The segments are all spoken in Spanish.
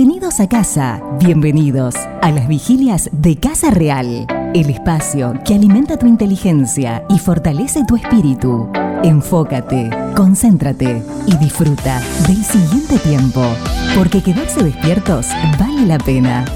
Bienvenidos a casa, bienvenidos a las vigilias de Casa Real, el espacio que alimenta tu inteligencia y fortalece tu espíritu. Enfócate, concéntrate y disfruta del siguiente tiempo, porque quedarse despiertos vale la pena.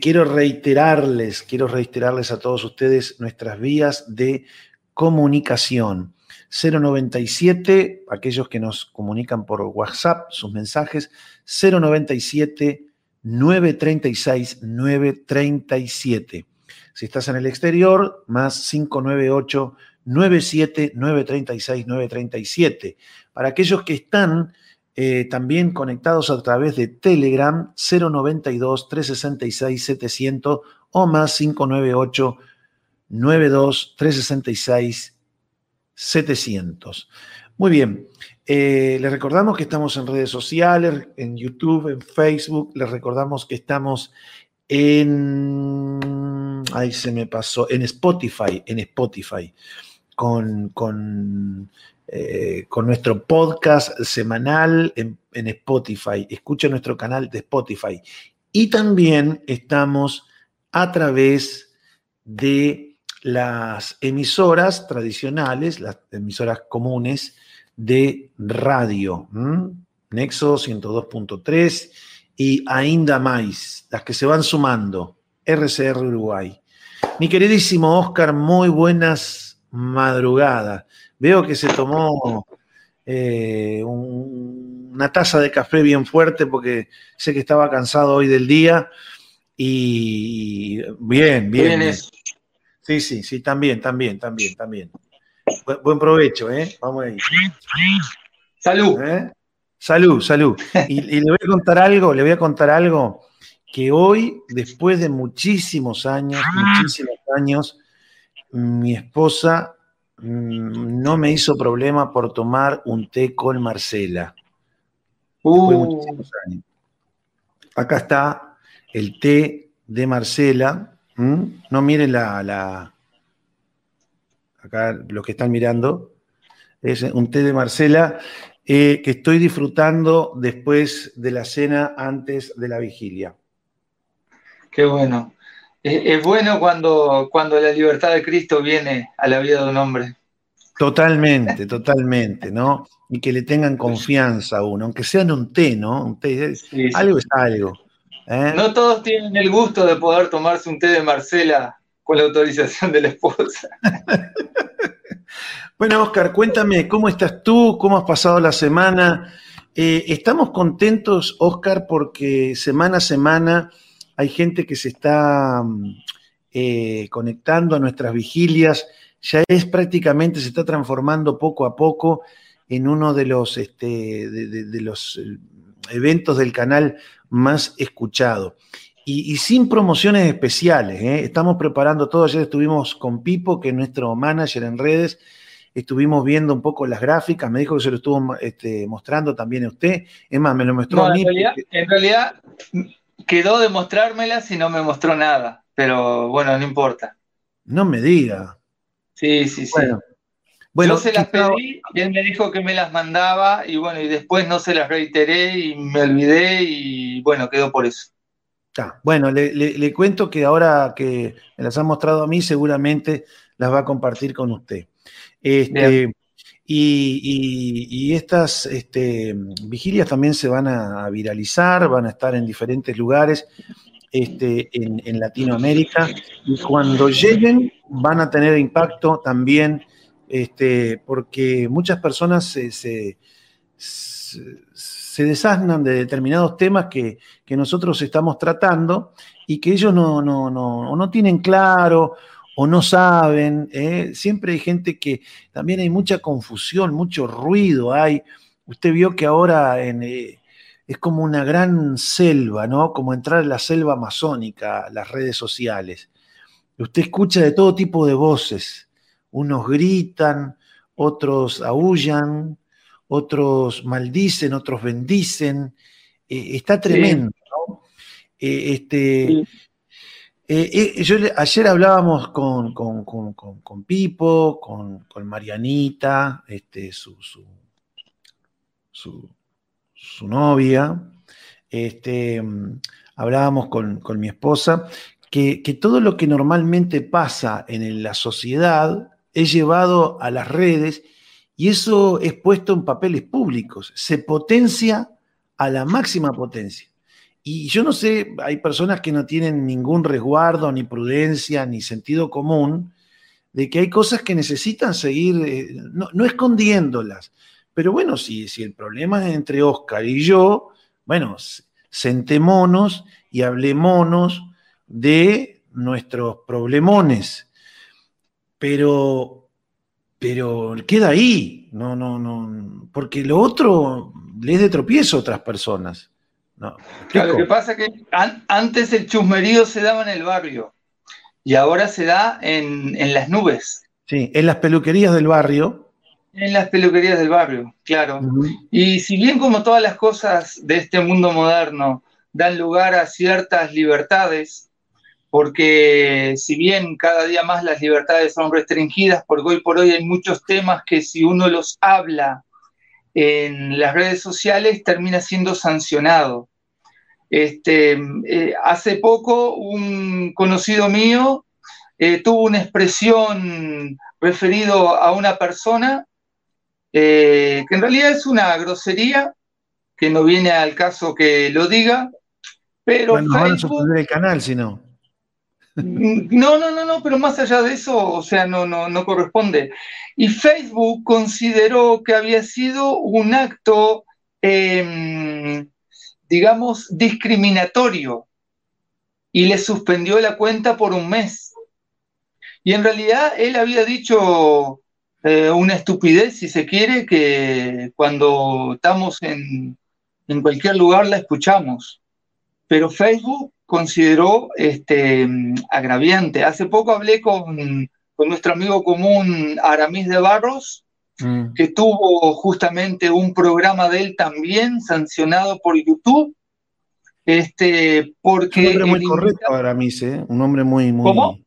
Quiero reiterarles, quiero reiterarles a todos ustedes nuestras vías de comunicación. 097, aquellos que nos comunican por WhatsApp, sus mensajes, 097 936 937. Si estás en el exterior, más 598 97 936 937. Para aquellos que están eh, también conectados a través de Telegram 092 366 700 o más 598 92 366 700. Muy bien, eh, les recordamos que estamos en redes sociales, en YouTube, en Facebook, les recordamos que estamos en, ahí se me pasó, en Spotify, en Spotify, con, con eh, con nuestro podcast semanal en, Spotify. Escucha nuestro canal de Spotify. Y también estamos a través de las emisoras tradicionales, las emisoras comunes de radio. Nexo 102.3 y Ainda Más, las que se van sumando. RCR Uruguay. Mi queridísimo Oscar, muy buenas madrugadas. Veo que se tomó eh, una taza de café bien fuerte porque sé que estaba cansado hoy del día. Y bien, bien. bien. Sí, sí, sí, también, también, también, también. buen provecho, ¿eh? Vamos ahí. Salud. ¿Eh? Salud, salud. Y, y, le voy a contar algo, le voy a contar algo que hoy, después de muchísimos años, muchísimos años, mi esposa no me hizo problema por tomar un té con Marcela. Uh. Acá está el té de Marcela. No miren la, la, Acá los que están mirando. Es un té de Marcela eh, que estoy disfrutando después de la cena, antes de la vigilia. Qué bueno es, bueno cuando, cuando la libertad de Cristo viene a la vida de un hombre. Totalmente, totalmente, ¿no? Y que le tengan confianza a uno, aunque sea en un té, ¿no? Un té, algo es algo. ¿eh? No todos tienen el gusto de poder tomarse un té de Marcela con la autorización de la esposa. bueno, Oscar, cuéntame, ¿cómo estás tú? ¿Cómo has pasado la semana? Eh, estamos contentos, Oscar, porque semana a semana hay gente que se está mm, eh, conectando a nuestras vigilias, ya es prácticamente, se está transformando poco a poco en uno de los, este, de, los eh, eventos del canal más escuchado. Y, sin promociones especiales, ¿eh? estamos preparando todo, ayer estuvimos con Pipo, que es nuestro manager en redes, estuvimos viendo un poco las gráficas, me dijo que se lo estuvo este, mostrando también a usted, es más, me lo mostró a mí. en realidad quedó de mostrármelas y no me mostró nada, pero bueno, no importa. No me diga. Sí, sí, sí. Bueno, Yo se las pedí y él me dijo que me las mandaba y bueno, y después no se las reiteré y me olvidé y bueno, quedó por eso. bueno, le, cuento que ahora que me las ha mostrado a mí, seguramente las va a compartir con usted. Este, y, estas este, vigilias también se van a viralizar, van a estar en diferentes lugares este, en, Latinoamérica. Y cuando lleguen van a tener impacto también este, porque muchas personas se, se, desasnan de determinados temas que, nosotros estamos tratando y que ellos no, no, no, no tienen claro o no saben. ¿eh? Siempre hay gente que también hay mucha confusión, mucho ruido hay. Usted vio que ahora eh, es como una gran selva, ¿no? Como entrar en la selva amazónica, las redes sociales. Usted escucha de todo tipo de voces. Unos gritan, otros aullan, otros maldicen, otros bendicen. Eh, está tremendo, ¿no? este, Eh, eh, yo ayer hablábamos con, con, Pipo, con, Marianita, este, su, su, novia. Este, hablábamos con, mi esposa, que, que, todo lo que normalmente pasa en la sociedad es llevado a las redes y eso es puesto en papeles públicos. Se potencia a la máxima potencia. Y yo no sé, hay personas que no tienen ningún resguardo, ni prudencia, ni sentido común, de que hay cosas que necesitan seguir, eh, no, escondiéndolas. Pero bueno, si, si el problema es entre Oscar y yo, bueno, sentémonos y hablémonos de nuestros problemones. Pero, pero queda ahí, no, no, no, porque lo otro les de tropiezo a otras personas lo que pasa es que antes el chusmerío se daba en el barrio y ahora se da en, las nubes. Sí, en las peluquerías del barrio. En las peluquerías del barrio, claro. Y si bien como todas las cosas de este mundo moderno dan lugar a ciertas libertades, porque si bien cada día más las libertades son restringidas, porque hoy por hoy hay muchos temas que si uno los habla en las redes sociales termina siendo sancionado. Este, eh, hace poco un conocido mío eh, tuvo una expresión referido a una persona eh, que en realidad es una grosería, que no viene al caso que lo diga, pero bueno, Facebook, el canal si no. No, no, no, no, pero más allá de eso, o sea, no, no, no corresponde. Y Facebook consideró que había sido un acto em, digamos, discriminatorio y le suspendió la cuenta por un mes. Y en realidad él había dicho eh, una estupidez, si se quiere, que cuando estamos en, cualquier lugar la escuchamos. Pero Facebook consideró este, agraviante. Hace poco hablé con, con nuestro amigo común Aramis de Barros, Mm. que tuvo justamente un programa de él también sancionado por YouTube. Este, porque es un hombre muy correcto, Aramis, ¿eh? un hombre muy, muy. ¿Cómo?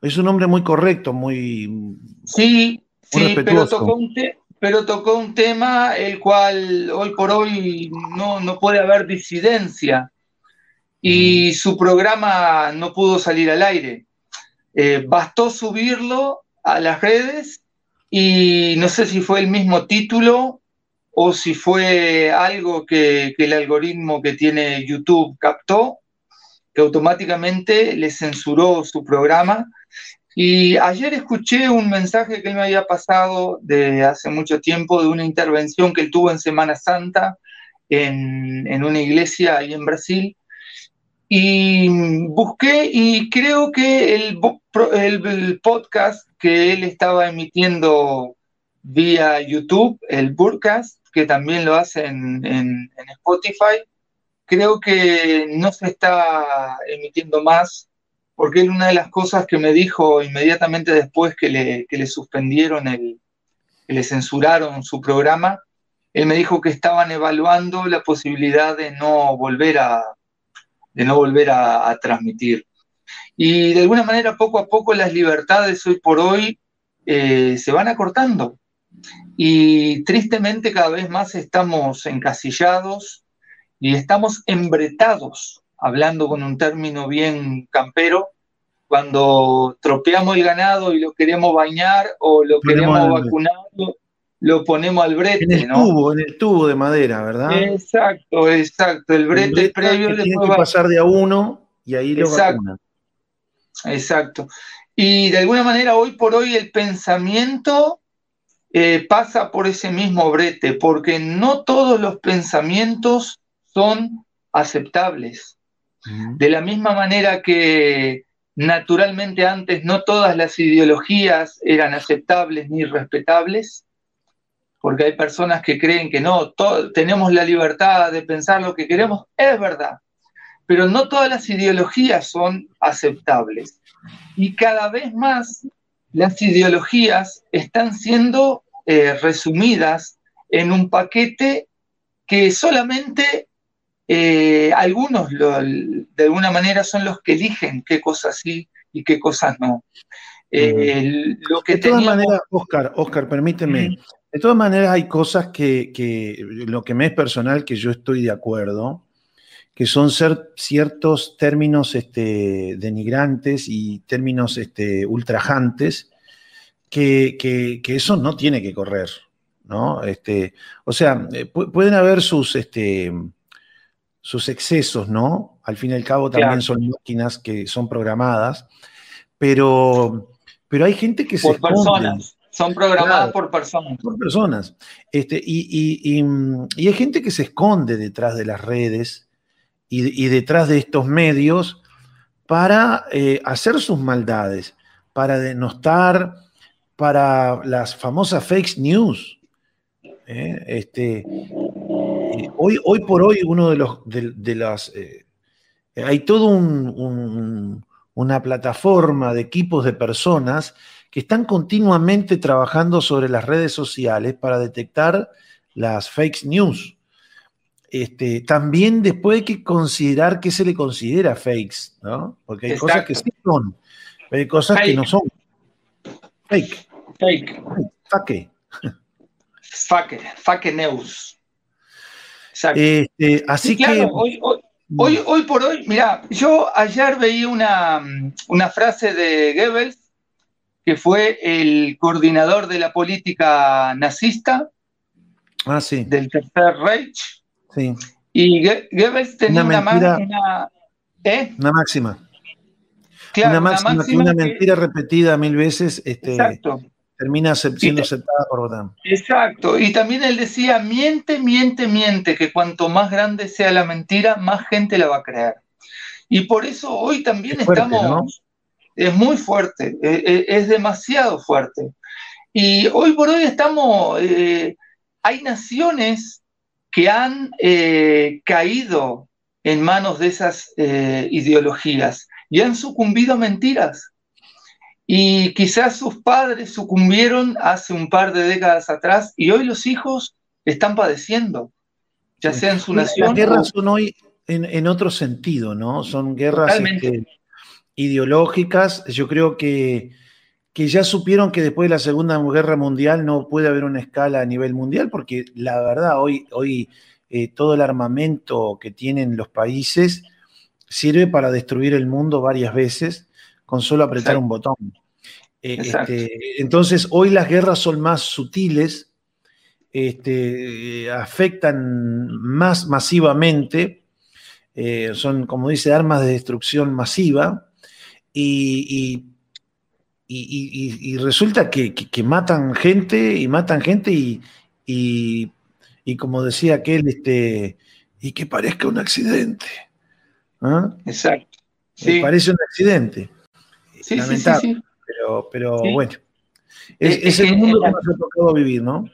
Es un hombre muy correcto, muy. Sí, sí, pero tocó, un pero tocó un tema el cual hoy por hoy no, no puede haber disidencia y mm. su programa no pudo salir al aire. Eh, bastó subirlo a las redes y no sé si fue el mismo título o si fue algo que, el algoritmo que tiene YouTube captó, que automáticamente le censuró su programa. Y ayer escuché un mensaje que él me había pasado de hace mucho tiempo de una intervención que él tuvo en Semana Santa en, en una iglesia ahí en Brasil, y busqué y creo que el, el, podcast que él estaba emitiendo vía YouTube, el Burcast, que también lo hace en, en, Spotify, creo que no se está emitiendo más, porque él una de las cosas que me dijo inmediatamente después que le, que le suspendieron el, que le censuraron su programa, él me dijo que estaban evaluando la posibilidad de no volver a, de no volver a, transmitir. Y de alguna manera, poco a poco, las libertades hoy por hoy eh, se van acortando. Y tristemente cada vez más estamos encasillados y estamos embretados, hablando con un término bien campero, cuando tropeamos el ganado y lo queremos bañar o lo queremos vacunar, lo ponemos al brete, en el Tubo, en el tubo de madera, ¿verdad? Exacto, exacto. El brete, previo que tiene que pasar de a uno y ahí lo exacto, Exacto. Y de alguna manera, hoy por hoy, el pensamiento eh, pasa por ese mismo brete, porque no todos los pensamientos son aceptables. De la misma manera que naturalmente antes no todas las ideologías eran aceptables ni respetables, porque hay personas que creen que no, tenemos la libertad de pensar lo que queremos, es verdad, pero no todas las ideologías son aceptables. Y cada vez más las ideologías están siendo eh, resumidas en un paquete que solamente eh, algunos de alguna manera son los que eligen qué cosas sí y qué cosas no. Eh, lo que de todas maneras, Oscar, Oscar, permíteme. De todas maneras, hay cosas que, lo que me es personal, que yo estoy de acuerdo, que son ser ciertos términos este, denigrantes y términos este, ultrajantes, que, que, eso no tiene que correr. ¿no? Este, o sea, eh, pueden haber sus, este, sus excesos, ¿no? Al fin y al cabo también son máquinas que son programadas, pero, pero hay gente que por se... personas. Son programadas por personas. Por personas. Este, y, hay gente que se esconde detrás de las redes y, detrás de estos medios para eh, hacer sus maldades, para denostar, para las famosas fake news. ¿eh? Este, eh, hoy, hoy por hoy, uno de los de, las. Hay todo una plataforma de equipos de personas que están continuamente trabajando sobre las redes sociales para detectar las fake news. Este, también después hay que considerar qué se le considera fakes, ¿no? Porque hay cosas que sí son, pero hay cosas que no son. Fake. Fake. Fake. Fake. Fake news. Este, así que. Hoy, hoy, hoy, por hoy, mira, yo ayer veía una, una frase de Goebbels, que fue el coordinador de la política nazista ah, sí. del Tercer Reich. Sí. Y Goebbels tenía una, una, ¿eh? una máxima. una máxima, que una mentira repetida mil veces este, Exacto termina siendo aceptada por OTAN. Exacto, y también él decía, miente, miente, miente, que cuanto más grande sea la mentira, más gente la va a creer. Y por eso hoy también estamos, es muy fuerte, e, e, es, demasiado fuerte. Y hoy por hoy estamos, eh, hay naciones que han eh, caído en manos de esas eh, ideologías y han sucumbido a mentiras. Y quizás sus padres sucumbieron hace un par de décadas atrás y hoy los hijos están padeciendo, ya sea en su nación. Las guerras son hoy en, otro sentido, ¿no? Son guerras este, ideológicas. Yo creo que, que ya supieron que después de la Segunda Guerra Mundial no puede haber una escala a nivel mundial, porque la verdad, hoy, hoy eh, todo el armamento que tienen los países sirve para destruir el mundo varias veces con solo apretar un botón. Eh, este, entonces, hoy las guerras son más sutiles, este, afectan más masivamente, eh, son, como dice, armas de destrucción masiva, y, resulta que, matan gente, y matan gente, y, como decía aquel, este, y que parezca un accidente. ¿ah? Exacto. Sí. parece un accidente. Sí, Sí, sí, pero, pero bueno. Es, el mundo que nos ha tocado vivir, ¿no?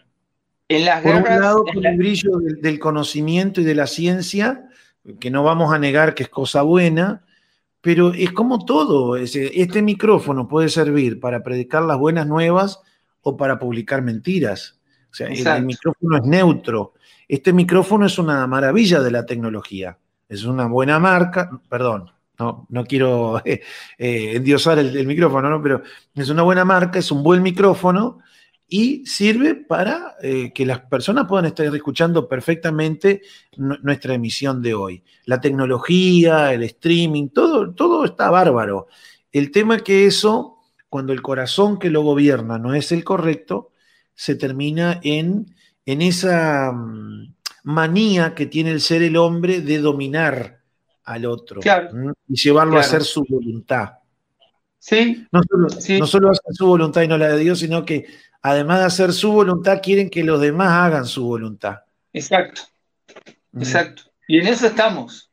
En las Por un lado, con el brillo del, conocimiento y de la ciencia, que no vamos a negar que es cosa buena, pero es como todo. Este micrófono puede servir para predicar las buenas nuevas o para publicar mentiras. O sea, el, micrófono es neutro. Este micrófono es una maravilla de la tecnología. Es una buena marca, perdón, no, no quiero eh, endiosar el, micrófono, ¿no? pero es una buena marca, es un buen micrófono y sirve para eh, que las personas puedan estar escuchando perfectamente nuestra emisión de hoy. La tecnología, el streaming, todo, todo está bárbaro. El tema es que eso, cuando el corazón que lo gobierna no es el correcto, se termina en, en esa mm, manía que tiene el ser el hombre de dominar al otro y llevarlo a hacer su voluntad. Sí. No solo, hacer su voluntad y no la de Dios, sino que además de hacer su voluntad, quieren que los demás hagan su voluntad. Exacto. Exacto. Y en eso estamos.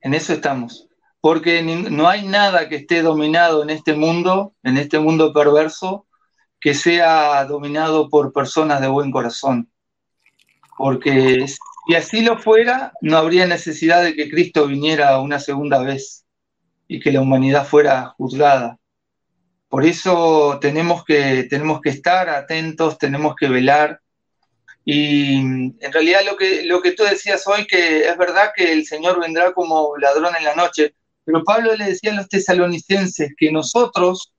En eso estamos. Porque no hay nada que esté dominado en este mundo, en este mundo perverso, que sea dominado por personas de buen corazón. Porque y así lo fuera, no habría necesidad de que Cristo viniera una segunda vez y que la humanidad fuera juzgada. Por eso tenemos que, tenemos que estar atentos, tenemos que velar Y en realidad lo que, lo que tú decías hoy, que es verdad que el Señor vendrá como ladrón en la noche, pero Pablo le decía a los tesalonicenses que nosotros,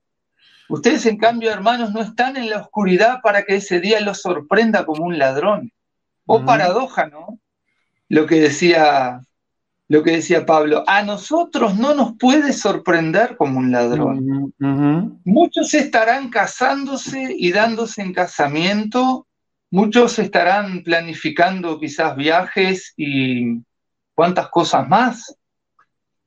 ustedes en cambio, hermanos, no están en la oscuridad para que ese día los sorprenda como un ladrón. O paradoja, ¿no? Lo que decía lo que decía Pablo, a nosotros no nos puede sorprender como un ladrón. Muchos estarán casándose y dándose en casamiento, muchos estarán planificando quizás viajes y cuántas cosas más,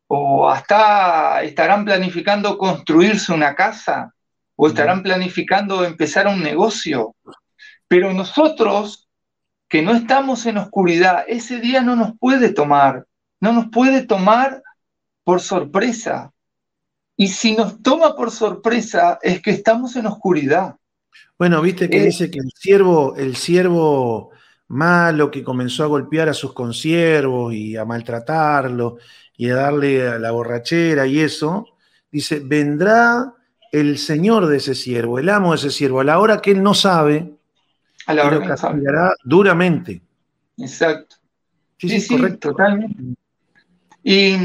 o hasta estarán planificando construirse una casa, o estarán planificando empezar un negocio. Pero nosotros, que no estamos en oscuridad, ese día no nos puede tomar no nos puede tomar por sorpresa. Y si nos toma por sorpresa es que estamos en oscuridad. Bueno, viste que eh, dice que el siervo, el siervo malo que comenzó a golpear a sus consiervos y a maltratarlo y a darle a la borrachera y eso, dice, vendrá el señor de ese siervo, el amo de ese siervo, a la hora que él no sabe, a la hora lo castigará duramente. Exacto. Sí, sí, correcto. Totalmente. Y,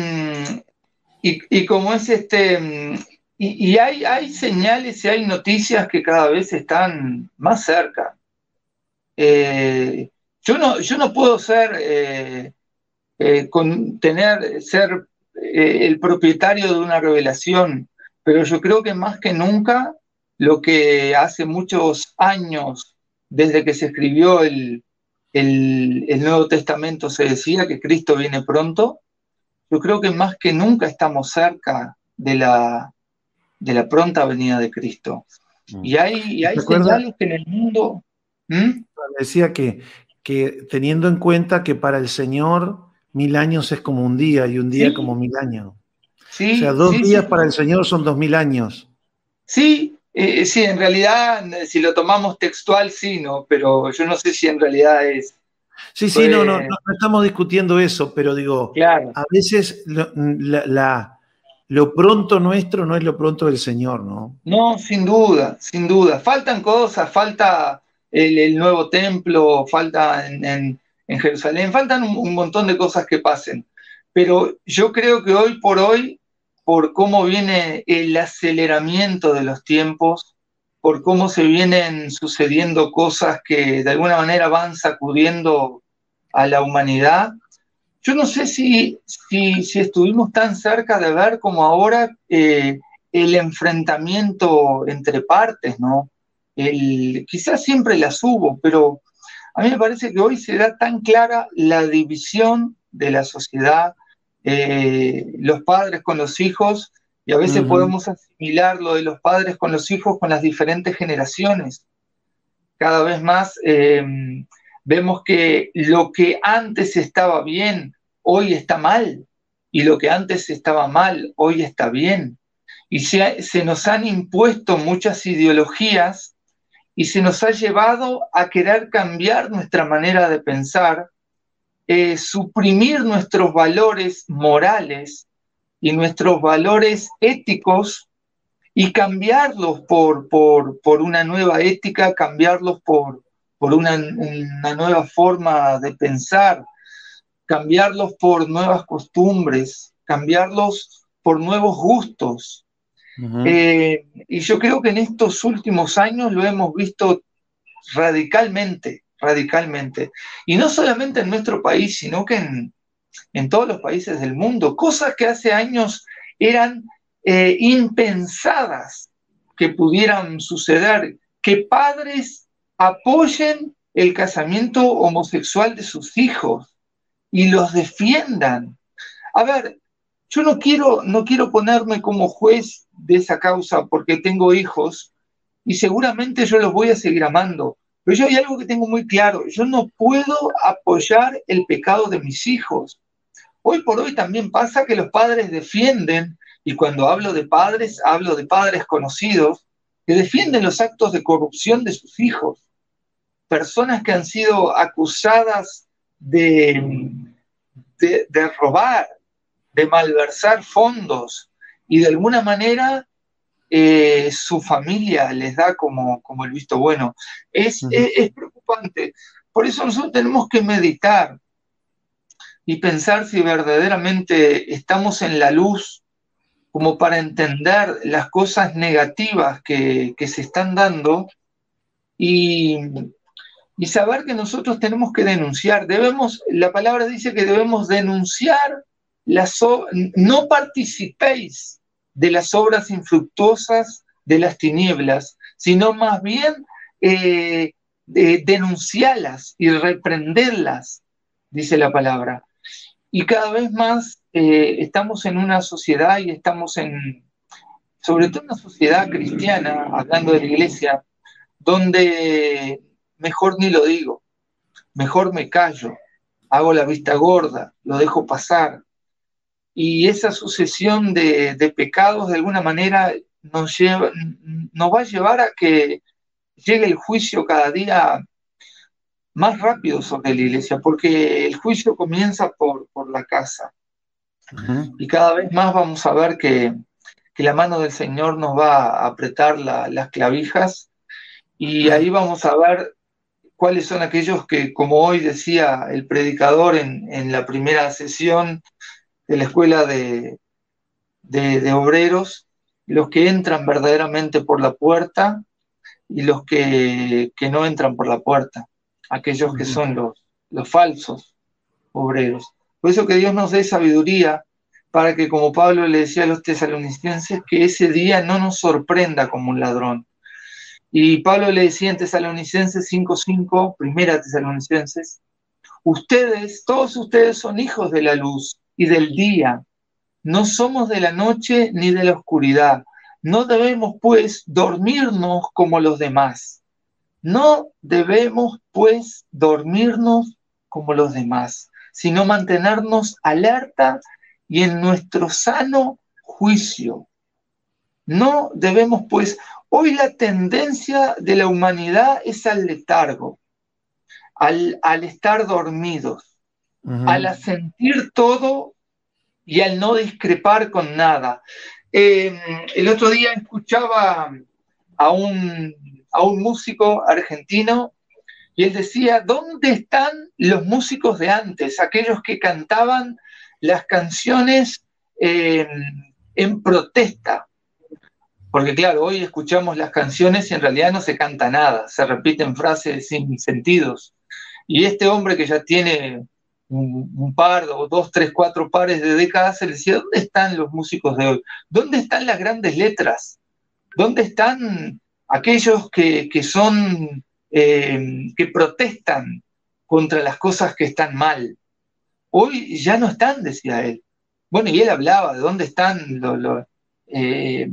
y, como es este, y, hay, hay, señales y hay noticias que cada vez están más cerca. Eh, yo, no, yo no puedo ser, eh, eh, tener, ser el propietario de una revelación, pero yo creo que más que nunca lo que hace muchos años, desde que se escribió el, el Nuevo Testamento, se decía que Cristo viene pronto, yo creo que más que nunca estamos cerca de la, de la pronta venida de Cristo. Mm. Y hay, hay señales que en el mundo... ¿Mm? Decía que, que teniendo en cuenta que para el Señor mil años es como un día y un día como mil años. Sí, o sea, dos días para el Señor son dos mil años. Sí, eh, sí, en realidad, si lo tomamos textual, sí, ¿no? Pero yo no sé si en realidad es, Sí, sí, no, no, no, estamos discutiendo eso, pero digo, a veces lo, pronto nuestro no es lo pronto del Señor, ¿no? No, sin duda, sin duda. Faltan cosas, falta el, nuevo templo, falta en, Jerusalén, faltan un, montón de cosas que pasen. Pero yo creo que hoy por hoy, por cómo viene el aceleramiento de los tiempos, por cómo se vienen sucediendo cosas que de alguna manera van sacudiendo a la humanidad. Yo no sé si, si, estuvimos tan cerca de ver como ahora eh, el enfrentamiento entre partes, ¿no? El, quizás siempre las hubo, pero a mí me parece que hoy se da tan clara la división de la sociedad, eh, los padres con los hijos, y a veces podemos asimilar lo de los padres con los hijos con las diferentes generaciones. Cada vez más eh, vemos que lo que antes estaba bien, hoy está mal, y lo que antes estaba mal, hoy está bien. Y se, nos han impuesto muchas ideologías y se nos ha llevado a querer cambiar nuestra manera de pensar, eh, suprimir nuestros valores morales y nuestros valores éticos y cambiarlos por, por, por una nueva ética, cambiarlos por, por una, nueva forma de pensar, cambiarlos por nuevas costumbres, cambiarlos por nuevos gustos. Eh, y yo creo que en estos últimos años lo hemos visto radicalmente, radicalmente. Y no solamente en nuestro país, sino que en, todos los países del mundo. Cosas que hace años eran eh, impensadas que pudieran suceder, que padres apoyen el casamiento homosexual de sus hijos y los defiendan. A ver, yo no quiero, no quiero ponerme como juez de esa causa porque tengo hijos y seguramente yo los voy a seguir amando. Pero yo hay algo que tengo muy claro, yo no puedo apoyar el pecado de mis hijos. Hoy por hoy también pasa que los padres defienden, y cuando hablo de padres, hablo de padres conocidos, que defienden los actos de corrupción de sus hijos. Personas que han sido acusadas de, de, robar, de malversar fondos y de alguna manera eh, su familia les da como, como el visto bueno. Es, es, preocupante. Por eso nosotros tenemos que meditar y pensar si verdaderamente estamos en la luz como para entender las cosas negativas que, se están dando y, y, saber que nosotros tenemos que denunciar. Debemos, la palabra dice que debemos denunciar las no participéis de las obras infructuosas de las tinieblas, sino más bien eh, denunciarlas y reprenderlas, dice la palabra. Y cada vez más eh, estamos en una sociedad y estamos en, sobre todo una sociedad cristiana, hablando de la iglesia, donde mejor ni lo digo, mejor me callo, hago la vista gorda, lo dejo pasar. Y esa sucesión de, de pecados de alguna manera nos, lleva, nos va a llevar a que llegue el juicio cada día más rápido sobre la iglesia, porque el juicio comienza por, la casa. Y cada vez más vamos a ver que, la mano del Señor nos va a apretar las clavijas. Y ahí vamos a ver cuáles son aquellos que, como hoy decía el predicador en, la primera sesión de la escuela de, de obreros, los que entran verdaderamente por la puerta y los que, no entran por la puerta, aquellos que son los, los falsos obreros. Por eso que Dios nos dé sabiduría para que, como Pablo le decía a los tesalonicenses, que ese día no nos sorprenda como un ladrón. Y Pablo le decía en Tesalonicenses 5.5, primera Tesalonicenses, ustedes, todos ustedes son hijos de la luz y del día, no somos de la noche ni de la oscuridad. No debemos, pues, dormirnos como los demás. No debemos, pues, dormirnos como los demás, sino mantenernos alerta y en nuestro sano juicio. No debemos, pues, hoy la tendencia de la humanidad es al letargo, al, estar dormidos, al sentir todo y al no discrepar con nada. Eh, el otro día escuchaba a un, a un músico argentino y él decía, ¿dónde están los músicos de antes, aquellos que cantaban las canciones en protesta? Porque claro, hoy escuchamos las canciones y en realidad no se canta nada, se repiten frases sin sentidos. Y este hombre que ya tiene un, par, o dos, tres, cuatro pares de décadas, se le decía, ¿dónde están los músicos de hoy? ¿Dónde están las grandes letras? ¿Dónde están aquellos que, son, eh, que protestan contra las cosas que están mal? Hoy ya no están, decía él. Bueno, y él hablaba de dónde están eh,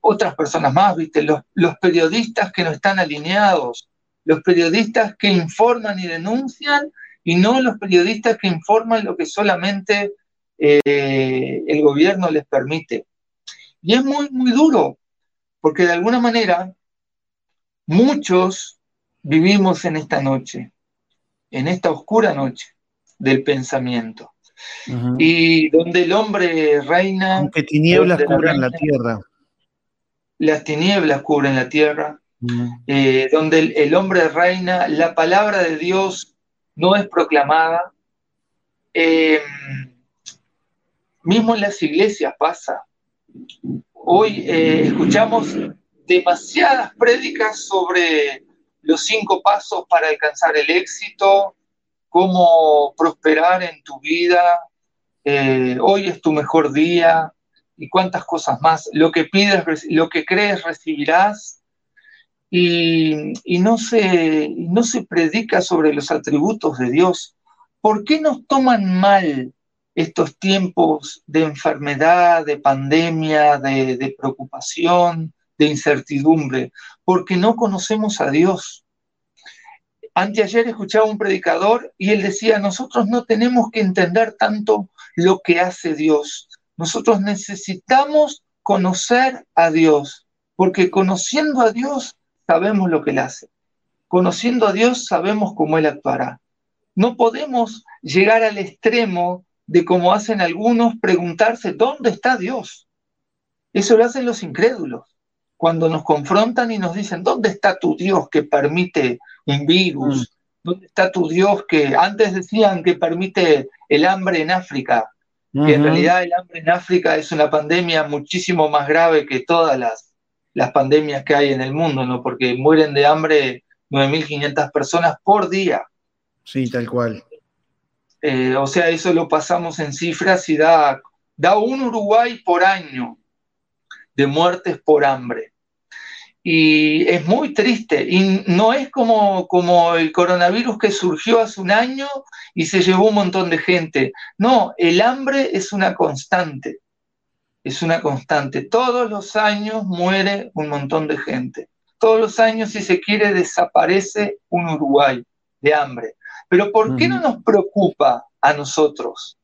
otras personas más, ¿viste? Los, los periodistas que no están alineados, los periodistas que informan y denuncian y no los periodistas que informan lo que solamente eh, el gobierno les permite. Y es muy, muy duro, porque de alguna manera muchos vivimos en esta noche, en esta oscura noche del pensamiento. Y donde el hombre reina. Aunque tinieblas cubren la tierra. Las tinieblas cubren la tierra. Eh, donde el, hombre reina, la palabra de Dios no es proclamada. Eh, mismo en las iglesias pasa. Hoy eh, escuchamos demasiadas prédicas sobre los cinco pasos para alcanzar el éxito, cómo prosperar en tu vida, eh, hoy es tu mejor día y cuántas cosas más. Lo que pides, lo que crees recibirás y, no, se, no se predica sobre los atributos de Dios. ¿Por qué nos toman mal estos tiempos de enfermedad, de pandemia, de, de preocupación, de incertidumbre? Porque no conocemos a Dios. Anteayer escuchaba un predicador y él decía, nosotros no tenemos que entender tanto lo que hace Dios. Nosotros necesitamos conocer a Dios, porque conociendo a Dios sabemos lo que Él hace. Conociendo a Dios, sabemos cómo Él actuará. No podemos llegar al extremo de como hacen algunos, preguntarse, ¿dónde está Dios? Eso lo hacen los incrédulos. Cuando nos confrontan y nos dicen, ¿dónde está tu Dios que permite un virus, ¿Dónde está tu Dios que antes decían que permite el hambre en África? Que en realidad el hambre en África es una pandemia muchísimo más grave que todas las, las pandemias que hay en el mundo, ¿no? Porque mueren de hambre 9.500 personas por día. Sí, tal cual. Eh, o sea, eso lo pasamos en cifras y da, da un Uruguay por año de muertes por hambre. Y es muy triste. Y no es como, como el coronavirus que surgió hace un año y se llevó un montón de gente. No, el hambre es una constante. Es una constante. Todos los años muere un montón de gente. Todos los años, si se quiere, desaparece un Uruguay de hambre. Pero ¿por qué no nos preocupa a nosotros?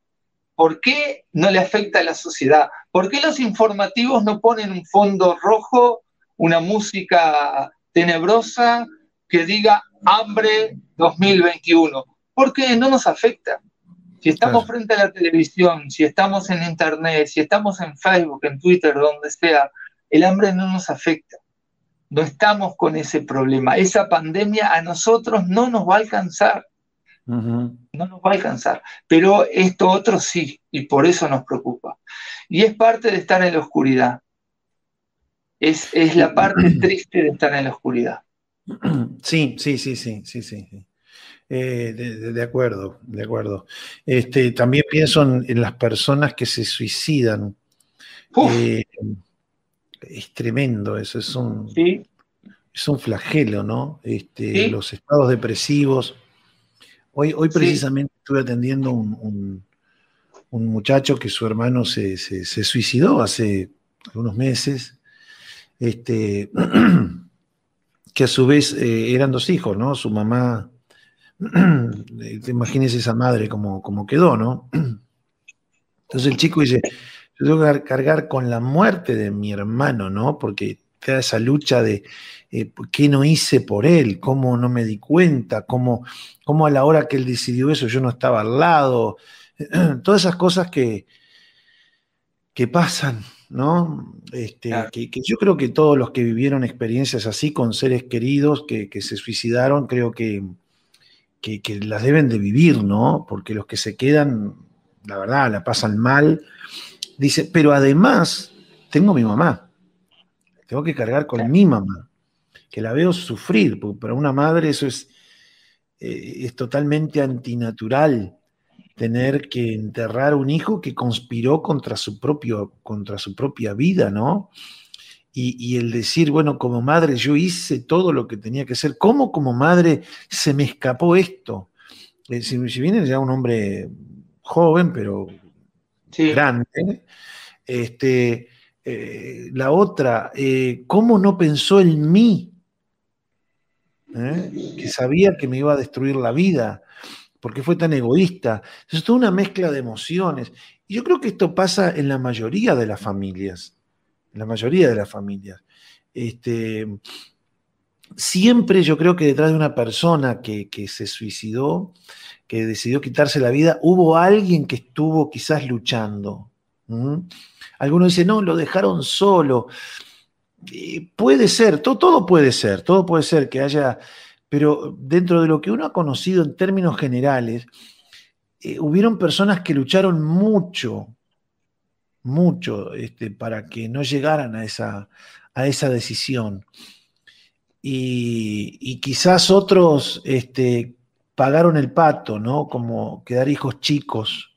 ¿Por qué no le afecta a la sociedad? ¿Por qué los informativos no ponen un fondo rojo una música tenebrosa que diga hambre 2021, porque no nos afecta. Si estamos frente a la televisión, si estamos en internet, si estamos en Facebook, en Twitter, donde sea, el hambre no nos afecta. No estamos con ese problema. Esa pandemia a nosotros no nos va a alcanzar. No nos va a alcanzar. Pero esto otro sí, y por eso nos preocupa. Y es parte de estar en la oscuridad. Es, la parte triste de estar en la oscuridad. Sí, sí, sí, sí, sí, sí. Eh, de, acuerdo, de acuerdo. Este, también pienso en, las personas que se suicidan. Eh, es tremendo eso, es un, es un flagelo, ¿no? Este, Los estados depresivos. Hoy, hoy precisamente estuve atendiendo un, un, muchacho que su hermano se, se suicidó hace algunos meses este, que a su vez eh, eran dos hijos, ¿no? Su mamá, imagínese esa madre como, como quedó, ¿no? Entonces el chico dice, yo tengo que cargar con la muerte de mi hermano, ¿no? Porque te da esa lucha de eh, qué no hice por él, cómo no me di cuenta, cómo, cómo a la hora que él decidió eso yo no estaba al lado, todas esas cosas que, que pasan, ¿no? Este, que, yo creo que todos los que vivieron experiencias así con seres queridos que, se suicidaron, creo que, que, las deben de vivir, ¿no? Porque los que se quedan, la verdad, la pasan mal. Dice, pero además tengo mi mamá, tengo que cargar con mi mamá, que la veo sufrir, porque para una madre eso es, eh, es totalmente antinatural tener que enterrar un hijo que conspiró contra su, propio, contra su propia vida, ¿no? Y, el decir, bueno, como madre yo hice todo lo que tenía que hacer, ¿cómo como madre se me escapó esto? Eh, si, viene ya un hombre joven, pero grande, este, eh, la otra, eh, ¿cómo no pensó en mí? Que sabía que me iba a destruir la vida ¿Por qué fue tan egoísta? Es toda una mezcla de emociones. Y yo creo que esto pasa en la mayoría de las familias. En la mayoría de las familias. Este, siempre yo creo que detrás de una persona que, se suicidó, que decidió quitarse la vida, hubo alguien que estuvo quizás luchando. Algunos dicen, no, lo dejaron solo. puede ser, todo, todo puede ser, todo puede ser que haya pero dentro de lo que uno ha conocido en términos generales, eh, hubieron personas que lucharon mucho, mucho, este, para que no llegaran a esa, a esa decisión. Y, quizás otros este, pagaron el pato, ¿no? Como quedar hijos chicos,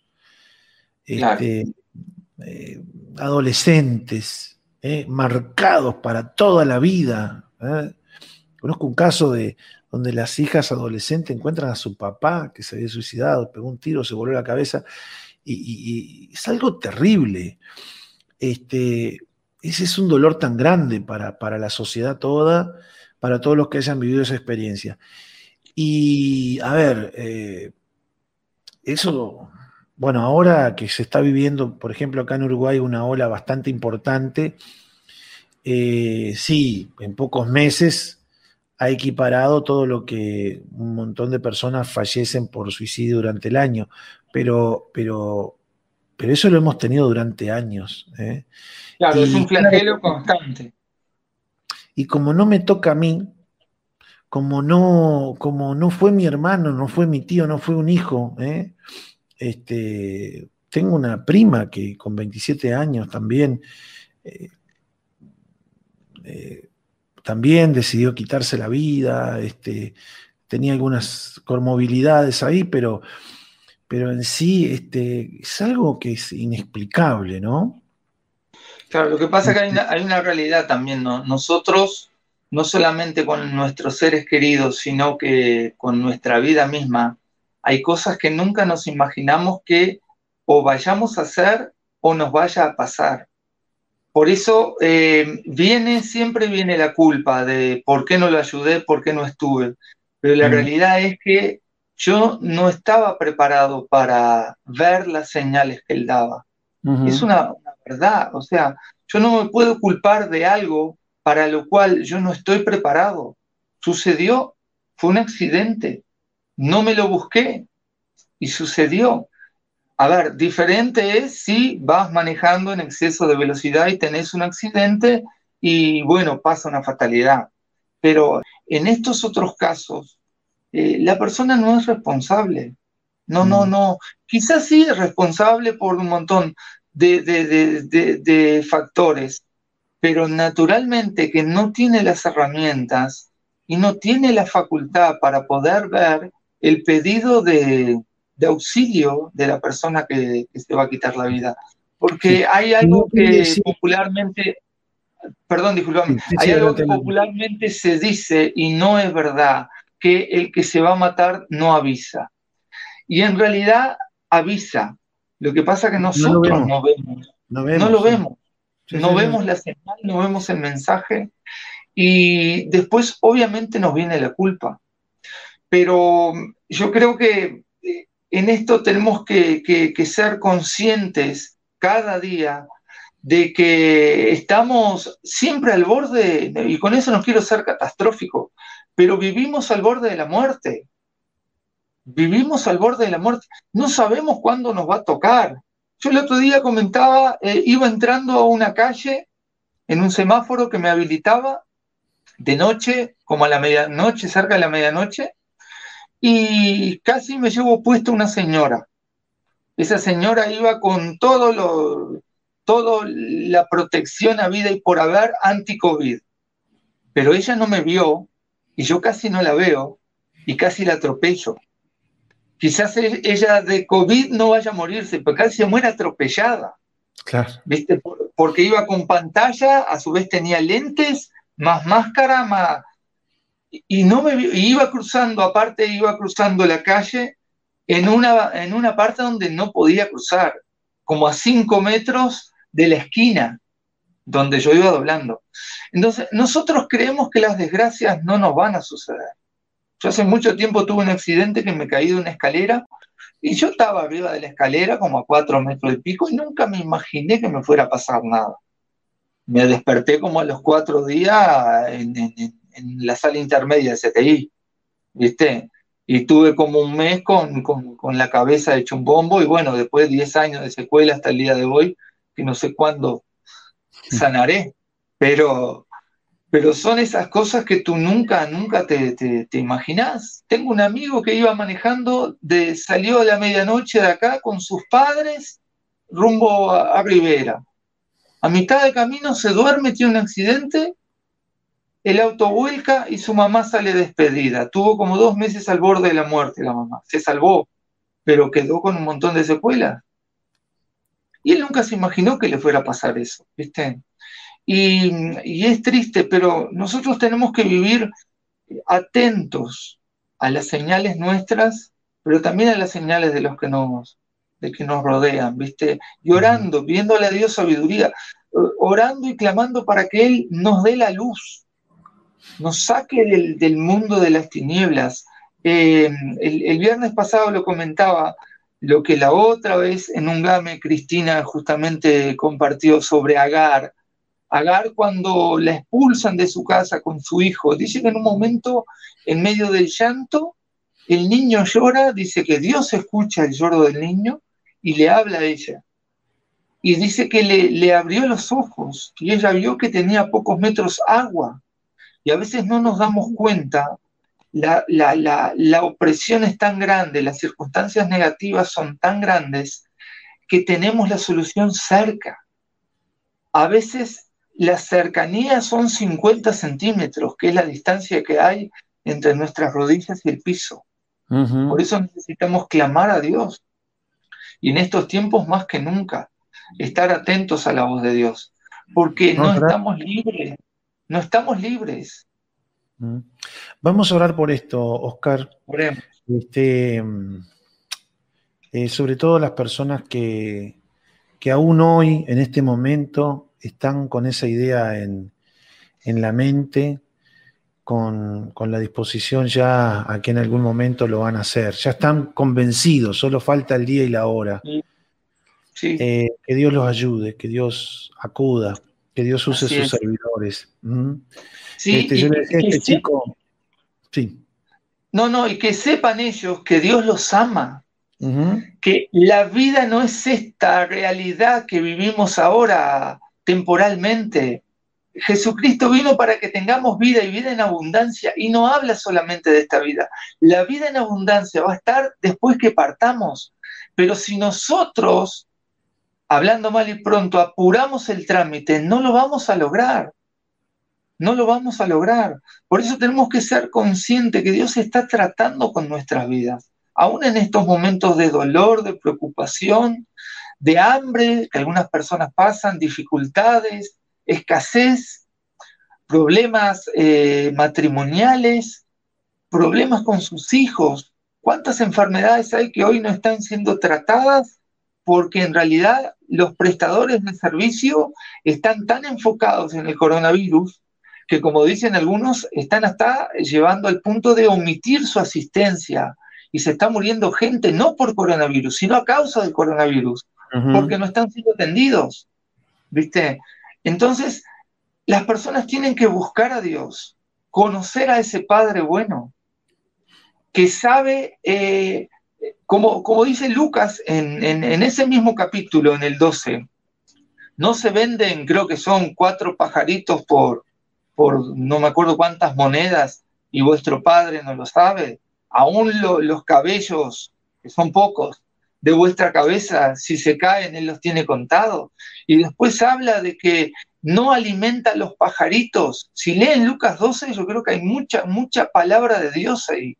este, eh, adolescentes, ¿eh? marcados para toda la vida. Conozco un caso de, donde las hijas adolescentes encuentran a su papá que se había suicidado, pegó un tiro, se voló la cabeza, y, es algo terrible. Este, ese es un dolor tan grande para, para, la sociedad toda, para todos los que hayan vivido esa experiencia. Y a ver, eh, eso, bueno, ahora que se está viviendo, por ejemplo, acá en Uruguay, una ola bastante importante, eh, sí, en pocos meses ha equiparado todo lo que un montón de personas fallecen por suicidio durante el año, pero, pero, pero eso lo hemos tenido durante años. ¿eh? Claro, es un flagelo constante. Y como no me toca a mí, como no, como no fue mi hermano, no fue mi tío, no fue un hijo, ¿eh? este, tengo una prima que con 27 años también, eh, eh, también decidió quitarse la vida, este, tenía algunas comorbilidades ahí, pero, pero en sí este, es algo que es inexplicable, ¿no? Claro, lo que pasa es que hay una, realidad también, ¿no? Nosotros, no solamente con nuestros seres queridos, sino que con nuestra vida misma, hay cosas que nunca nos imaginamos que o vayamos a hacer o nos vaya a pasar. Por eso eh, viene, siempre viene la culpa de por qué no lo ayudé, por qué no estuve. Pero la realidad es que yo no estaba preparado para ver las señales que él daba. Es una, verdad, o sea, yo no me puedo culpar de algo para lo cual yo no estoy preparado. Sucedió, fue un accidente, no me lo busqué y sucedió. A ver, diferente es si vas manejando en exceso de velocidad y tenés un accidente y bueno, pasa una fatalidad. Pero en estos otros casos, eh, la persona no es responsable. No, no, mm. no. Quizás sí es responsable por un montón de, de, factores, pero naturalmente que no tiene las herramientas y no tiene la facultad para poder ver el pedido de, de auxilio de la persona que, se va a quitar la vida. Porque hay algo que popularmente, perdón, disculpame, hay algo que popularmente se dice y no es verdad, que el que se va a matar no avisa. Y en realidad avisa. Lo que pasa es que nosotros no, vemos. no, vemos. no lo vemos. no vemos la señal, no vemos el mensaje y después obviamente nos viene la culpa. Pero yo creo que en esto tenemos que, ser conscientes cada día de que estamos siempre al borde, y con eso no quiero ser catastrófico, pero vivimos al borde de la muerte. Vivimos al borde de la muerte. No sabemos cuándo nos va a tocar. Yo el otro día comentaba, eh, iba entrando a una calle en un semáforo que me habilitaba de noche, como a la medianoche, cerca de la medianoche, y casi me llevo puesto una señora. Esa señora iba con todo lo, toda la protección a vida y por haber anti-COVID. Pero ella no me vio y yo casi no la veo y casi la atropello. Quizás e, ella de COVID no vaya a morirse, pero casi se muere atropellada. Claro. ¿Viste? Porque iba con pantalla, a su vez tenía lentes, más máscara, más, y no me iba cruzando, aparte iba cruzando la calle en una, en una parte donde no podía cruzar, como a cinco metros de la esquina donde yo iba doblando. Entonces, nosotros creemos que las desgracias no nos van a suceder. Yo hace mucho tiempo tuve un accidente que me caí de una escalera y yo estaba arriba de la escalera como a cuatro metros de pico y nunca me imaginé que me fuera a pasar nada. Me desperté como a los cuatro días en la sala intermedia de CTI, ¿viste? Y tuve como un mes con, la cabeza hecho un bombo y bueno, después de 10 años de secuela hasta el día de hoy, que no sé cuándo sanaré, pero, pero son esas cosas que tú nunca, nunca te, te, imaginás. Tengo un amigo que iba manejando, de, salió a la medianoche de acá con sus padres rumbo a, a Rivera. A mitad de camino se duerme, tiene un accidente el auto vuelca y su mamá sale despedida. Tuvo como dos meses al borde de la muerte la mamá. Se salvó, pero quedó con un montón de secuelas. Y él nunca se imaginó que le fuera a pasar eso, ¿viste? Y, es triste, pero nosotros tenemos que vivir atentos a las señales nuestras, pero también a las señales de los que nos, de que nos rodean, ¿viste? Y orando, pidiéndole a Dios sabiduría, orando y clamando para que Él nos dé la luz, nos saque del, mundo de las tinieblas. Eh, el, viernes pasado lo comentaba, lo que la otra vez en un game Cristina justamente compartió sobre Agar. Agar cuando la expulsan de su casa con su hijo, dice que en un momento, en medio del llanto, el niño llora, dice que Dios escucha el lloro del niño y le habla a ella. Y dice que le, le abrió los ojos y ella vio que tenía pocos metros agua y a veces no nos damos cuenta la, la, opresión es tan grande, las circunstancias negativas son tan grandes que tenemos la solución cerca. A veces la cercanía son 50 centímetros, que es la distancia que hay entre nuestras rodillas y el piso. Por eso necesitamos clamar a Dios. Y en estos tiempos más que nunca, estar atentos a la voz de Dios, porque no, estamos libres, no estamos libres. Vamos a orar por esto, Oscar. Este, eh, sobre todo las personas que, que aún hoy, en este momento, están con esa idea en, la mente, con, la disposición ya a que en algún momento lo van a hacer. Ya están convencidos, solo falta el día y la hora. Eh, que Dios los ayude, que Dios acuda, que Dios use sus servidores. Sí, este, yo este chico. Sí. No, no, y que sepan ellos que Dios los ama, que la vida no es esta realidad que vivimos ahora temporalmente. Jesucristo vino para que tengamos vida y vida en abundancia y no habla solamente de esta vida. La vida en abundancia va a estar después que partamos. Pero si nosotros, hablando mal y pronto, apuramos el trámite, no lo vamos a lograr. No lo vamos a lograr. Por eso tenemos que ser conscientes que Dios está tratando con nuestras vidas. Aún en estos momentos de dolor, de preocupación, de hambre que algunas personas pasan, dificultades, escasez, problemas eh, matrimoniales, problemas con sus hijos. ¿Cuántas enfermedades hay que hoy no están siendo tratadas? Porque en realidad los prestadores de servicio están tan enfocados en el coronavirus que, como dicen algunos, están hasta llevando al punto de omitir su asistencia y se está muriendo gente no por coronavirus, sino a causa del coronavirus porque no están siendo atendidos. ¿Viste? Entonces, las personas tienen que buscar a Dios, conocer a ese Padre bueno, que sabe, eh, como, como, dice Lucas en, en, ese mismo capítulo, en el 12, no se venden, creo que son cuatro pajaritos por, por no me acuerdo cuántas monedas, y vuestro Padre no lo sabe. Aún los cabellos, que son pocos, de vuestra cabeza, si se caen, Él los tiene contados. Y después habla de que no alimenta a los pajaritos. Si leen Lucas 12, yo creo que hay mucha, mucha palabra de Dios ahí.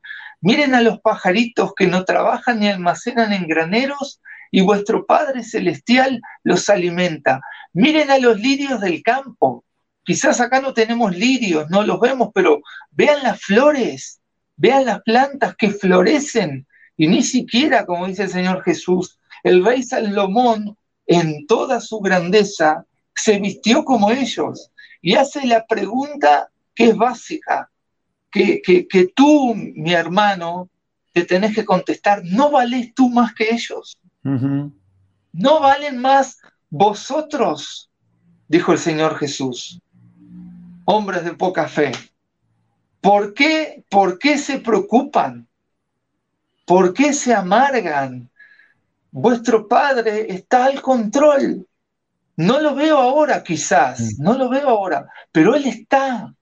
Miren a los pajaritos que no trabajan ni almacenan en graneros y vuestro Padre Celestial los alimenta. Miren a los lirios del campo. Quizás acá no tenemos lirios, no los vemos, pero vean las flores, vean las plantas que florecen y ni siquiera, como dice el Señor Jesús, el rey Salomón, en toda su grandeza, se vistió como ellos y hace la pregunta que es básica, que, que, tú, mi hermano, te tenés que contestar, ¿no valés tú más que ellos? ¿No valen más vosotros? Dijo el Señor Jesús. Hombres de poca fe. ¿Por qué, ¿Por qué se preocupan? ¿Por qué se amargan? Vuestro Padre está al control. No lo veo ahora quizás, mm. no lo veo ahora, pero Él está,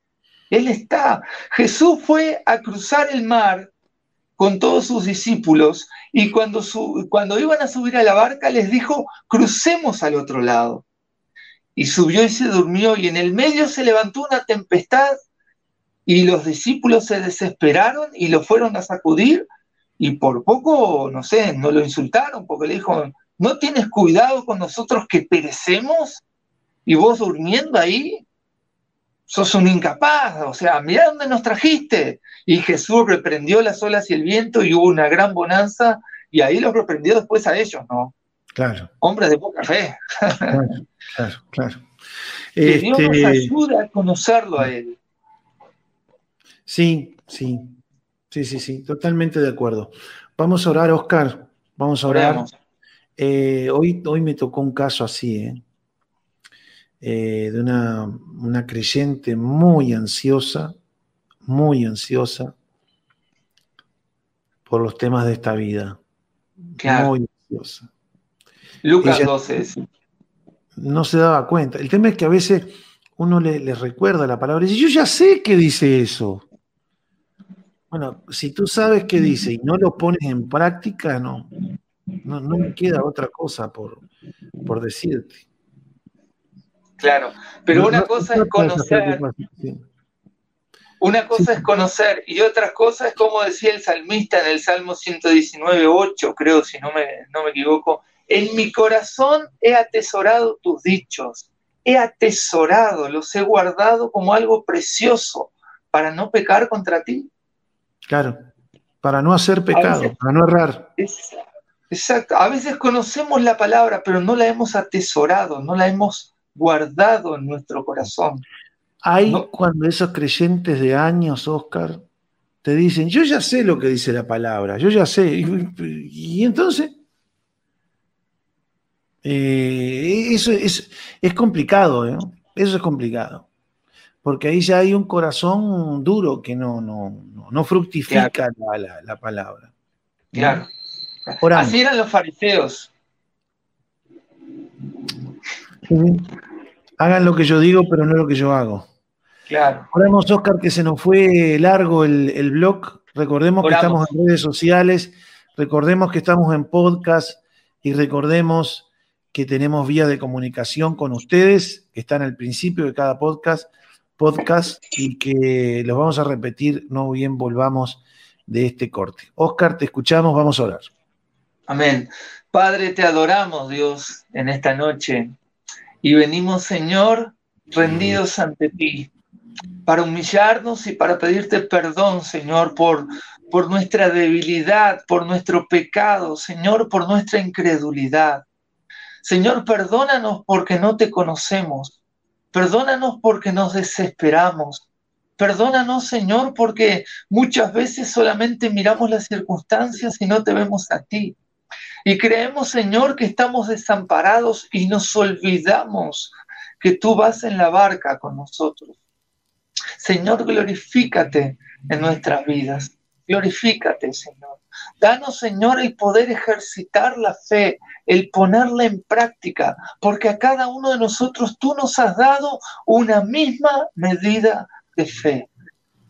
Él está. Jesús fue a cruzar el mar con todos sus discípulos y cuando, cuando iban a subir a la barca les dijo, crucemos al otro lado. Y subió y se durmió y en el medio se levantó una tempestad y los discípulos se desesperaron y lo fueron a sacudir y por poco, no sé, no lo insultaron porque le dijo, ¿no tienes cuidado con nosotros que perecemos? Y vos durmiendo ahí, sos un incapaz, o sea, mira dónde nos trajiste. Y Jesús reprendió las olas y el viento y hubo una gran bonanza y ahí los reprendió después a ellos, ¿no? Claro. Hombres de poca fe. Claro, claro, claro. Que Dios nos este, ayude a conocerlo a Él. Sí, sí. Sí, sí, sí, totalmente de acuerdo. Vamos a orar, Oscar. Vamos a orar. Eh, hoy, hoy me tocó un caso así, ¿eh? Eh, de una, una, creyente muy ansiosa, muy por los temas de esta vida. Muy ansiosa. Lucas 12. No se daba cuenta. El tema es que a veces uno le, le recuerda la palabra y dice, yo ya sé que dice eso. Bueno, si tú sabes qué dice y no lo pones en práctica, no, no, me queda otra cosa por, por decirte. Claro, pero una cosa es conocer. Una cosa es conocer y otra cosa es como decía el salmista en el Salmo 119, 8, creo, si no me, no me equivoco. En mi corazón he atesorado tus dichos, he atesorado, los he guardado como algo precioso para no pecar contra ti. Claro, para no hacer pecado, para no errar. Exacto, a veces conocemos la palabra, pero no la hemos atesorado, no la hemos guardado en nuestro corazón. Hay cuando esos creyentes de años, Oscar, te dicen, yo ya sé lo que dice la palabra, yo ya sé. Y, entonces, eh, eso es, complicado, ¿eh? eso es complicado. Porque ahí ya hay un corazón duro que no, no, fructifica la, palabra. Claro. Así eran los fariseos. Hagan lo que yo digo, pero no lo que yo hago. Claro. Oremos, Oscar, que se nos fue largo el, blog. Recordemos que estamos en redes sociales, recordemos que estamos en podcast y recordemos que tenemos vía de comunicación con ustedes, que están al principio de cada podcast, podcast y que los vamos a repetir, no bien volvamos de este corte. Oscar, te escuchamos, vamos a orar. Amén. Padre, te adoramos, Dios, en esta noche. Y venimos, Señor, rendidos ante ti, para humillarnos y para pedirte perdón, Señor, por, por nuestra debilidad, por nuestro pecado, Señor, por nuestra incredulidad. Señor, perdónanos porque no te conocemos. Perdónanos porque nos desesperamos. Perdónanos, Señor, porque muchas veces solamente miramos las circunstancias y no te vemos a ti. Y creemos, Señor, que estamos desamparados y nos olvidamos que tú vas en la barca con nosotros. Señor, glorifícate en nuestras vidas. Glorifícate, Señor. Danos, Señor, el poder ejercitar la fe, el ponerla en práctica, porque a cada uno de nosotros tú nos has dado una misma medida de fe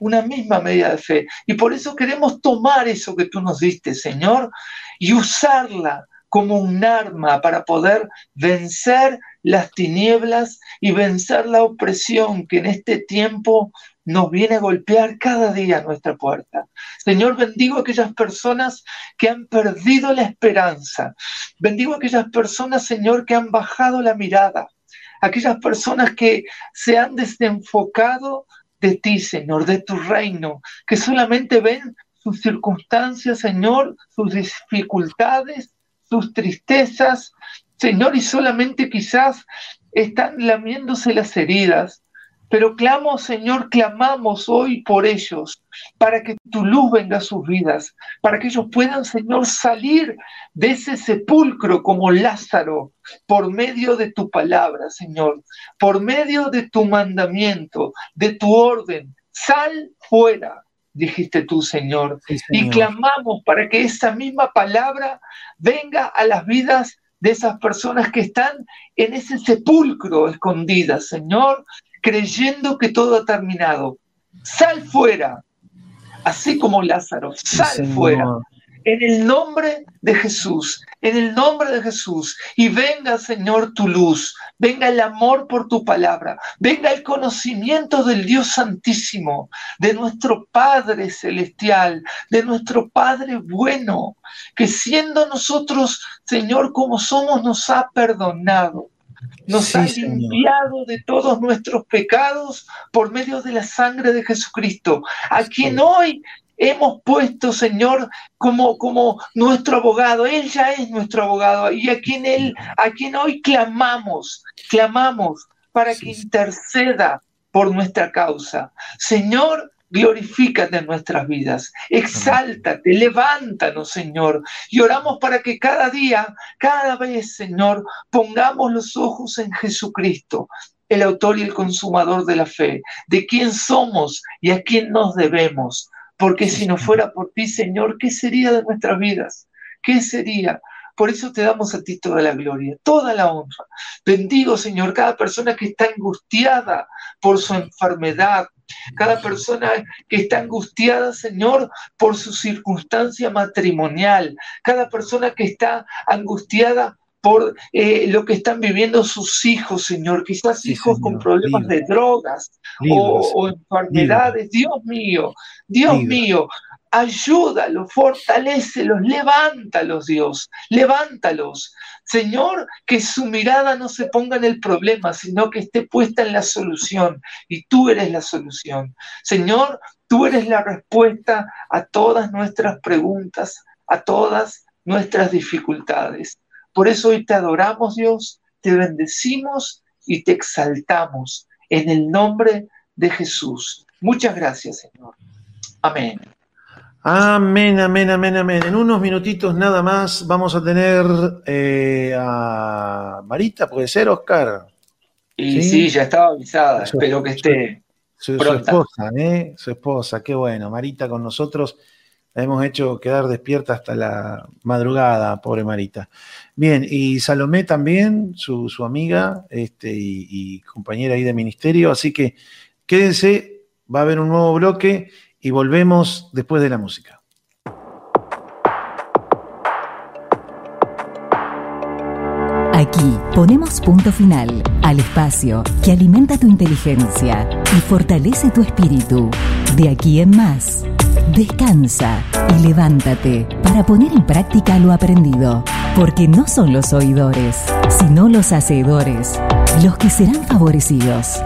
una misma medida de fe. Y por eso queremos tomar eso que tú nos diste, Señor, y usarla como un arma para poder vencer las tinieblas y vencer la opresión que en este tiempo nos viene a golpear cada día a nuestra puerta. Señor, bendigo a aquellas personas que han perdido la esperanza. Bendigo a aquellas personas, Señor, que han bajado la mirada. Aquellas personas que se han desenfocado de ti, Señor, de tu reino, que solamente ven sus circunstancias, Señor, sus dificultades, sus tristezas, Señor, y solamente quizás están lamiéndose las heridas, pero clamo, Señor, clamamos hoy por ellos, para que tu luz venga a sus vidas, para que ellos puedan, Señor, salir de ese sepulcro como Lázaro, por medio de tu palabra, Señor, por medio de tu mandamiento, de tu orden. Sal fuera, dijiste tú, Señor. Y clamamos para que esa misma palabra venga a las vidas de esas personas que están en ese sepulcro escondidas, Señor, creyendo que todo ha terminado. Sal fuera, así como Lázaro, sal fuera. En el nombre de Jesús, en el nombre de Jesús. Y venga, Señor, tu luz, venga el amor por tu palabra, venga el conocimiento del Dios Santísimo, de nuestro Padre Celestial, de nuestro Padre bueno, que siendo nosotros, Señor, como somos, nos ha perdonado. Nos ha limpiado de todos nuestros pecados por medio de la sangre de Jesucristo, a quien hoy hemos puesto, Señor, como, como nuestro abogado. Él ya es nuestro abogado. Y a quien, él, a quien hoy clamamos, clamamos para que interceda por nuestra causa. Señor, glorifícate en nuestras vidas, exáltate, levántanos, Señor, y oramos para que cada día, cada vez, Señor, pongamos los ojos en Jesucristo, el autor y el consumador de la fe, de quién somos y a quién nos debemos, porque si no fuera por ti, Señor, ¿qué sería de nuestras vidas? ¿Qué sería? Por eso te damos a ti toda la gloria, toda la honra. Bendigo, Señor, cada persona que está angustiada por su enfermedad, cada persona que está angustiada, Señor, por su circunstancia matrimonial, cada persona que está angustiada por eh, lo que están viviendo sus hijos, Señor, quizás hijos con problemas de drogas o, enfermedades. Dios mío, Dios mío, ayúdalos, fortalecelos, levántalos, Dios, levántalos. Señor, que su mirada no se ponga en el problema, sino que esté puesta en la solución. Y tú eres la solución. Señor, tú eres la respuesta a todas nuestras preguntas, a todas nuestras dificultades. Por eso hoy te adoramos, Dios, te bendecimos y te exaltamos en el nombre de Jesús. Muchas gracias, Señor. Amén. Amén, amén, amén, amén. En unos minutitos nada más vamos a tener eh, a Marita, puede ser, Oscar. Y sí, ya estaba avisada, espero que esté. Su, su, esposa, ¿eh? Su esposa, qué bueno. Marita con nosotros, la hemos hecho quedar despierta hasta la madrugada, pobre Marita. Bien, y Salomé también, su, amiga este, y, y compañera ahí de ministerio, así que quédense, va a haber un nuevo bloque y volvemos después de la música. Aquí ponemos punto final al espacio que alimenta tu inteligencia y fortalece tu espíritu. De aquí en más, descansa y levántate para poner en práctica lo aprendido, porque no son los oidores, sino los hacedores los que serán favorecidos.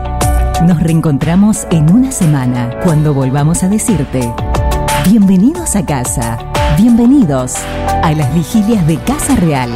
Nos reencontramos en una semana cuando volvamos a decirte, bienvenidos a casa, bienvenidos a las vigilias de Casa Real.